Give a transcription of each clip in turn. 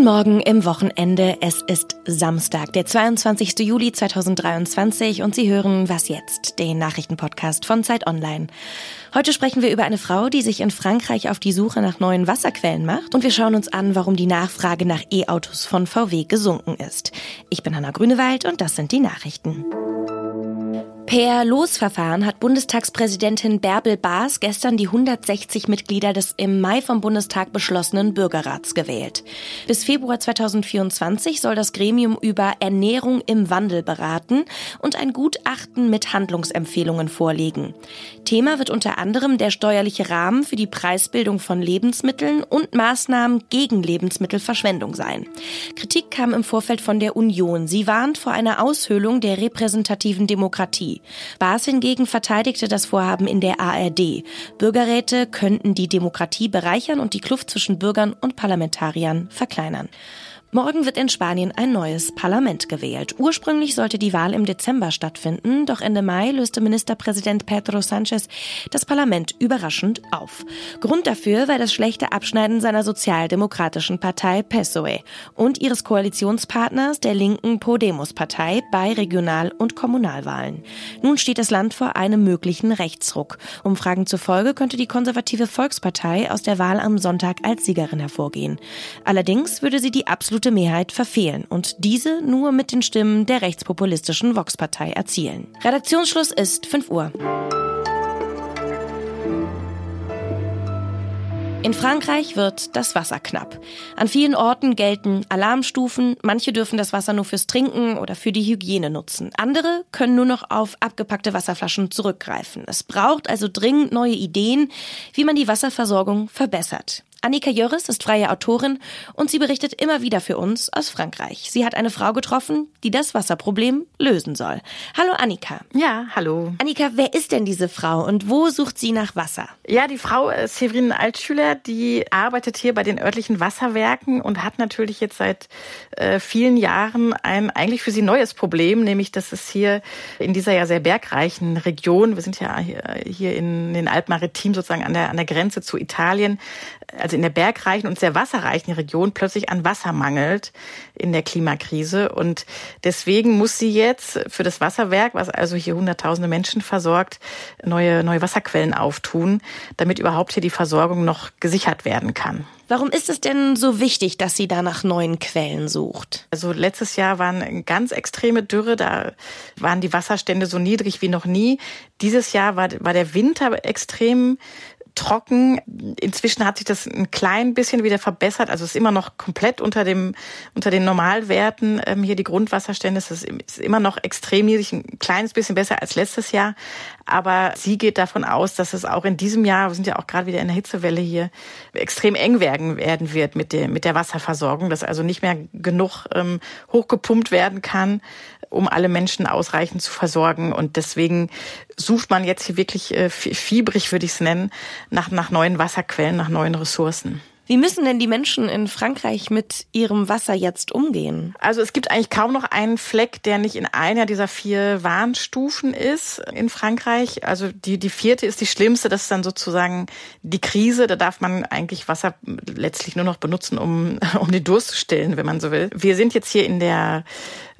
Guten Morgen im Wochenende. Es ist Samstag, der 22. Juli 2023 und Sie hören Was jetzt, den Nachrichtenpodcast von Zeit Online. Heute sprechen wir über eine Frau, die sich in Frankreich auf die Suche nach neuen Wasserquellen macht und wir schauen uns an, warum die Nachfrage nach E-Autos von VW gesunken ist. Ich bin Hanna Grünewald und das sind die Nachrichten. Per Losverfahren hat Bundestagspräsidentin Bärbel Baas gestern die 160 Mitglieder des im Mai vom Bundestag beschlossenen Bürgerrats gewählt. Bis Februar 2024 soll das Gremium über Ernährung im Wandel beraten und ein Gutachten mit Handlungsempfehlungen vorlegen. Thema wird unter anderem der steuerliche Rahmen für die Preisbildung von Lebensmitteln und Maßnahmen gegen Lebensmittelverschwendung sein. Kritik kam im Vorfeld von der Union. Sie warnt vor einer Aushöhlung der repräsentativen Demokratie. Baas hingegen verteidigte das Vorhaben in der ARD. Bürgerräte könnten die Demokratie bereichern und die Kluft zwischen Bürgern und Parlamentariern verkleinern. Morgen wird in Spanien ein neues Parlament gewählt. Ursprünglich sollte die Wahl im Dezember stattfinden, doch Ende Mai löste Ministerpräsident Pedro Sanchez das Parlament überraschend auf. Grund dafür war das schlechte Abschneiden seiner sozialdemokratischen Partei PSOE und ihres Koalitionspartners der linken Podemos-Partei bei Regional- und Kommunalwahlen. Nun steht das Land vor einem möglichen Rechtsruck. Umfragen zufolge könnte die konservative Volkspartei aus der Wahl am Sonntag als Siegerin hervorgehen. Allerdings würde sie die absolute absolute Mehrheit verfehlen und diese nur mit den Stimmen der rechtspopulistischen Vox-Partei erzielen. Redaktionsschluss ist 5 Uhr. In Frankreich wird das Wasser knapp. An vielen Orten gelten Alarmstufen. Manche dürfen das Wasser nur fürs Trinken oder für die Hygiene nutzen. Andere können nur noch auf abgepackte Wasserflaschen zurückgreifen. Es braucht also dringend neue Ideen, wie man die Wasserversorgung verbessert. Annika Jöris ist freie Autorin und sie berichtet immer wieder für uns aus Frankreich. Sie hat eine Frau getroffen, die das Wasserproblem lösen soll. Hallo Annika. Ja, hallo. Annika, wer ist denn diese Frau und wo sucht sie nach Wasser? Ja, die Frau äh, Severine Altschüler, die arbeitet hier bei den örtlichen Wasserwerken und hat natürlich jetzt seit äh, vielen Jahren ein eigentlich für sie neues Problem, nämlich dass es hier in dieser ja sehr bergreichen Region, wir sind ja hier in den Alpmaritimen sozusagen an der, an der Grenze zu Italien, also in der bergreichen und sehr wasserreichen Region plötzlich an Wasser mangelt in der Klimakrise. Und deswegen muss sie jetzt für das Wasserwerk, was also hier hunderttausende Menschen versorgt, neue, neue Wasserquellen auftun, damit überhaupt hier die Versorgung noch gesichert werden kann. Warum ist es denn so wichtig, dass sie da nach neuen Quellen sucht? Also letztes Jahr waren ganz extreme Dürre, da waren die Wasserstände so niedrig wie noch nie. Dieses Jahr war, war der Winter extrem trocken. Inzwischen hat sich das ein klein bisschen wieder verbessert. Also es ist immer noch komplett unter dem unter den Normalwerten. Ähm, hier die Grundwasserstände es ist, ist immer noch extrem niedrig, ein kleines bisschen besser als letztes Jahr. Aber sie geht davon aus, dass es auch in diesem Jahr, wir sind ja auch gerade wieder in der Hitzewelle hier, extrem eng werden werden wird mit der mit der Wasserversorgung, dass also nicht mehr genug ähm, hochgepumpt werden kann, um alle Menschen ausreichend zu versorgen. Und deswegen sucht man jetzt hier wirklich äh, fiebrig, würde ich es nennen, nach, nach neuen Wasserquellen, nach neuen Ressourcen. Wie müssen denn die Menschen in Frankreich mit ihrem Wasser jetzt umgehen? Also es gibt eigentlich kaum noch einen Fleck, der nicht in einer dieser vier Warnstufen ist in Frankreich. Also die, die vierte ist die schlimmste, das ist dann sozusagen die Krise. Da darf man eigentlich Wasser letztlich nur noch benutzen, um, um den Durst zu stillen, wenn man so will. Wir sind jetzt hier in der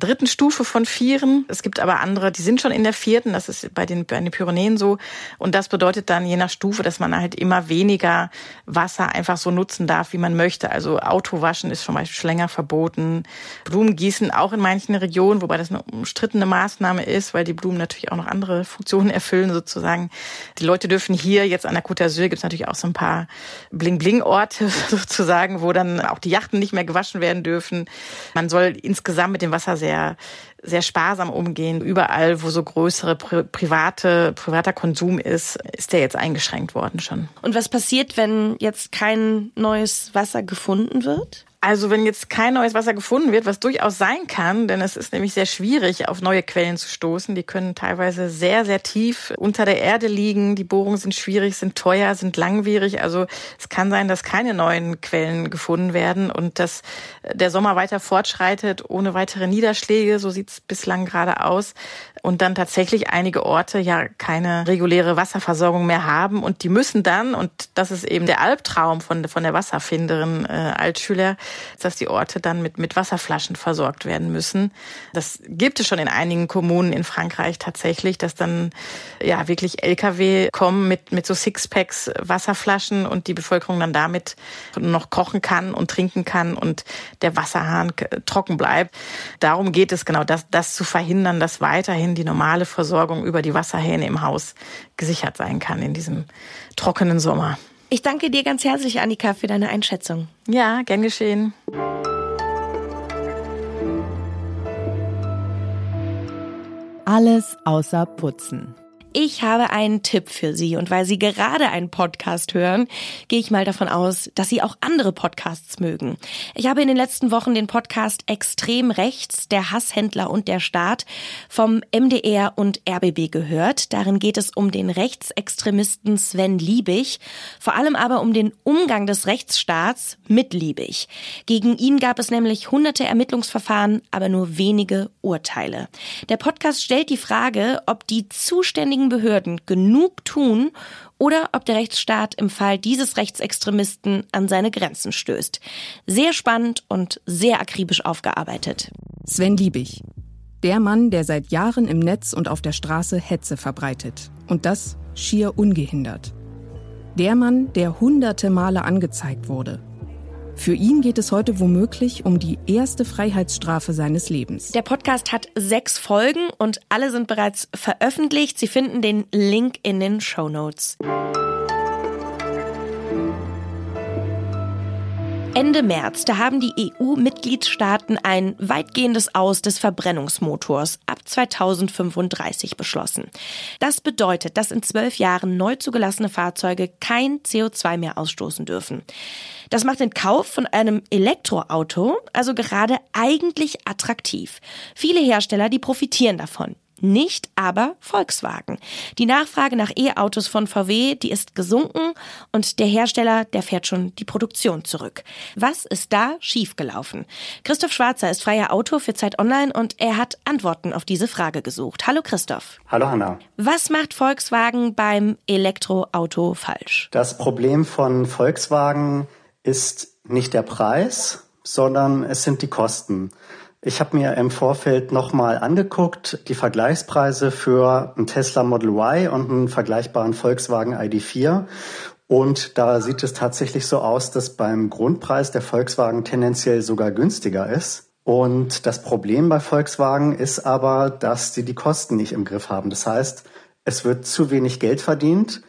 dritten Stufe von Vieren. Es gibt aber andere, die sind schon in der vierten. Das ist bei den, bei den Pyrenäen so. Und das bedeutet dann je nach Stufe, dass man halt immer weniger Wasser einfach so nutzen darf, wie man möchte. Also Autowaschen ist zum Beispiel schon länger verboten. Blumengießen auch in manchen Regionen, wobei das eine umstrittene Maßnahme ist, weil die Blumen natürlich auch noch andere Funktionen erfüllen sozusagen. Die Leute dürfen hier jetzt an der Côte d'Azur gibt es natürlich auch so ein paar Bling-Bling-Orte sozusagen, wo dann auch die Yachten nicht mehr gewaschen werden dürfen. Man soll insgesamt mit dem Wasser sehr sehr, sparsam umgehen. Überall, wo so größere private, privater Konsum ist, ist der jetzt eingeschränkt worden schon. Und was passiert, wenn jetzt kein neues Wasser gefunden wird? Also wenn jetzt kein neues Wasser gefunden wird, was durchaus sein kann, denn es ist nämlich sehr schwierig, auf neue Quellen zu stoßen. Die können teilweise sehr, sehr tief unter der Erde liegen. Die Bohrungen sind schwierig, sind teuer, sind langwierig. Also es kann sein, dass keine neuen Quellen gefunden werden und dass der Sommer weiter fortschreitet ohne weitere Niederschläge. So sieht es bislang gerade aus. Und dann tatsächlich einige Orte ja keine reguläre Wasserversorgung mehr haben. Und die müssen dann, und das ist eben der Albtraum von, von der Wasserfinderin äh, Altschüler, dass die Orte dann mit, mit Wasserflaschen versorgt werden müssen. Das gibt es schon in einigen Kommunen in Frankreich tatsächlich, dass dann ja wirklich Lkw kommen mit, mit so Sixpacks Wasserflaschen und die Bevölkerung dann damit noch kochen kann und trinken kann und der Wasserhahn trocken bleibt. Darum geht es genau, das, das zu verhindern, dass weiterhin die normale Versorgung über die Wasserhähne im Haus gesichert sein kann in diesem trockenen Sommer. Ich danke dir ganz herzlich, Annika, für deine Einschätzung. Ja, gern geschehen. Alles außer Putzen. Ich habe einen Tipp für Sie und weil Sie gerade einen Podcast hören, gehe ich mal davon aus, dass Sie auch andere Podcasts mögen. Ich habe in den letzten Wochen den Podcast Extrem Rechts, der Hasshändler und der Staat vom MDR und RBB gehört. Darin geht es um den Rechtsextremisten Sven Liebig, vor allem aber um den Umgang des Rechtsstaats mit Liebig. Gegen ihn gab es nämlich hunderte Ermittlungsverfahren, aber nur wenige Urteile. Der Podcast stellt die Frage, ob die zuständigen zuständigen Behörden genug tun oder ob der Rechtsstaat im Fall dieses Rechtsextremisten an seine Grenzen stößt. Sehr spannend und sehr akribisch aufgearbeitet. Sven Liebig. Der Mann, der seit Jahren im Netz und auf der Straße Hetze verbreitet. Und das schier ungehindert. Der Mann, der hunderte Male angezeigt wurde, für ihn geht es heute womöglich um die erste Freiheitsstrafe seines Lebens. Der Podcast hat sechs Folgen und alle sind bereits veröffentlicht. Sie finden den Link in den Show Notes. Ende März, da haben die EU-Mitgliedstaaten ein weitgehendes Aus des Verbrennungsmotors ab 2035 beschlossen. Das bedeutet, dass in zwölf Jahren neu zugelassene Fahrzeuge kein CO2 mehr ausstoßen dürfen. Das macht den Kauf von einem Elektroauto also gerade eigentlich attraktiv. Viele Hersteller, die profitieren davon nicht aber Volkswagen. Die Nachfrage nach E-Autos von VW, die ist gesunken und der Hersteller, der fährt schon die Produktion zurück. Was ist da schiefgelaufen? Christoph Schwarzer ist freier Autor für Zeit Online und er hat Antworten auf diese Frage gesucht. Hallo Christoph. Hallo Hanna. Was macht Volkswagen beim Elektroauto falsch? Das Problem von Volkswagen ist nicht der Preis, sondern es sind die Kosten. Ich habe mir im Vorfeld nochmal angeguckt, die Vergleichspreise für ein Tesla Model Y und einen vergleichbaren Volkswagen ID4. Und da sieht es tatsächlich so aus, dass beim Grundpreis der Volkswagen tendenziell sogar günstiger ist. Und das Problem bei Volkswagen ist aber, dass sie die Kosten nicht im Griff haben. Das heißt, es wird zu wenig Geld verdient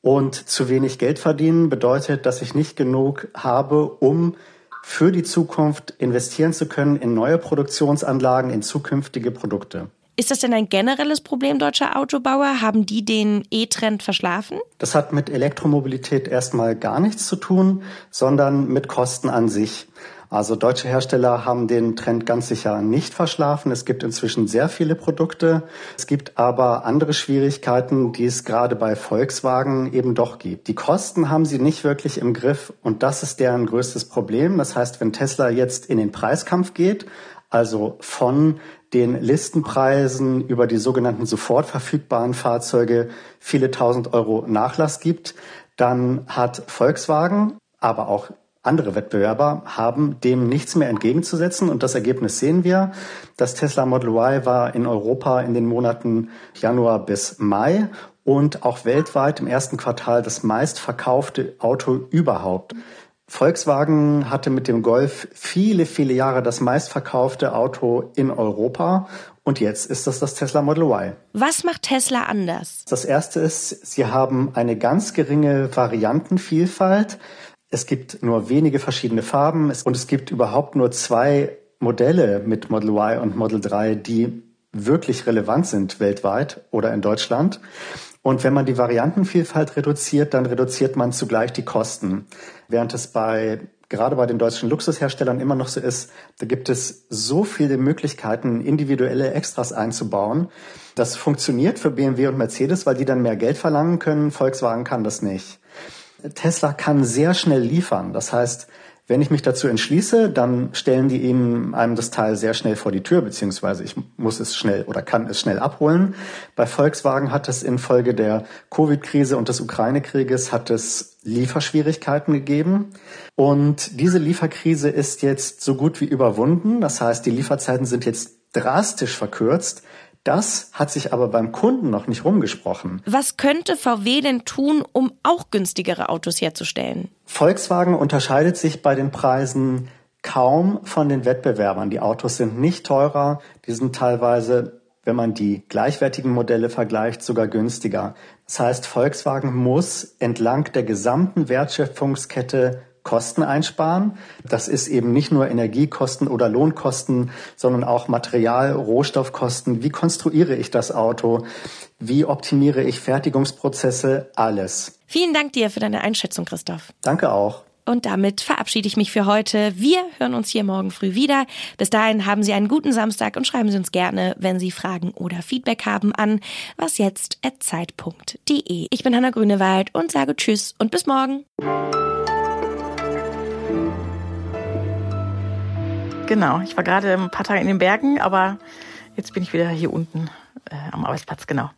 und zu wenig Geld verdienen bedeutet, dass ich nicht genug habe, um für die Zukunft investieren zu können in neue Produktionsanlagen, in zukünftige Produkte. Ist das denn ein generelles Problem deutscher Autobauer? Haben die den E-Trend verschlafen? Das hat mit Elektromobilität erstmal gar nichts zu tun, sondern mit Kosten an sich. Also deutsche Hersteller haben den Trend ganz sicher nicht verschlafen. Es gibt inzwischen sehr viele Produkte. Es gibt aber andere Schwierigkeiten, die es gerade bei Volkswagen eben doch gibt. Die Kosten haben sie nicht wirklich im Griff und das ist deren größtes Problem. Das heißt, wenn Tesla jetzt in den Preiskampf geht, also von den Listenpreisen über die sogenannten sofort verfügbaren Fahrzeuge viele tausend Euro Nachlass gibt, dann hat Volkswagen, aber auch andere Wettbewerber haben dem nichts mehr entgegenzusetzen und das Ergebnis sehen wir. Das Tesla Model Y war in Europa in den Monaten Januar bis Mai und auch weltweit im ersten Quartal das meistverkaufte Auto überhaupt. Volkswagen hatte mit dem Golf viele, viele Jahre das meistverkaufte Auto in Europa und jetzt ist das das Tesla Model Y. Was macht Tesla anders? Das erste ist, sie haben eine ganz geringe Variantenvielfalt. Es gibt nur wenige verschiedene Farben und es gibt überhaupt nur zwei Modelle mit Model Y und Model 3, die wirklich relevant sind weltweit oder in Deutschland. Und wenn man die Variantenvielfalt reduziert, dann reduziert man zugleich die Kosten. Während es bei gerade bei den deutschen Luxusherstellern immer noch so ist, da gibt es so viele Möglichkeiten, individuelle Extras einzubauen. Das funktioniert für BMW und Mercedes, weil die dann mehr Geld verlangen können. Volkswagen kann das nicht. Tesla kann sehr schnell liefern. Das heißt, Wenn ich mich dazu entschließe, dann stellen die Ihnen einem das Teil sehr schnell vor die Tür, beziehungsweise ich muss es schnell oder kann es schnell abholen. Bei Volkswagen hat es infolge der Covid-Krise und des Ukraine-Krieges hat es Lieferschwierigkeiten gegeben. Und diese Lieferkrise ist jetzt so gut wie überwunden. Das heißt, die Lieferzeiten sind jetzt drastisch verkürzt. Das hat sich aber beim Kunden noch nicht rumgesprochen. Was könnte VW denn tun, um auch günstigere Autos herzustellen? Volkswagen unterscheidet sich bei den Preisen kaum von den Wettbewerbern. Die Autos sind nicht teurer, die sind teilweise, wenn man die gleichwertigen Modelle vergleicht, sogar günstiger. Das heißt, Volkswagen muss entlang der gesamten Wertschöpfungskette Kosten einsparen. Das ist eben nicht nur Energiekosten oder Lohnkosten, sondern auch Material, Rohstoffkosten. Wie konstruiere ich das Auto? Wie optimiere ich Fertigungsprozesse? Alles. Vielen Dank dir für deine Einschätzung, Christoph. Danke auch. Und damit verabschiede ich mich für heute. Wir hören uns hier morgen früh wieder. Bis dahin haben Sie einen guten Samstag und schreiben Sie uns gerne, wenn Sie Fragen oder Feedback haben, an wasjetzt.zeit.de. Ich bin Hanna Grünewald und sage Tschüss und bis morgen. Genau, ich war gerade ein paar Tage in den Bergen, aber jetzt bin ich wieder hier unten äh, am Arbeitsplatz, genau.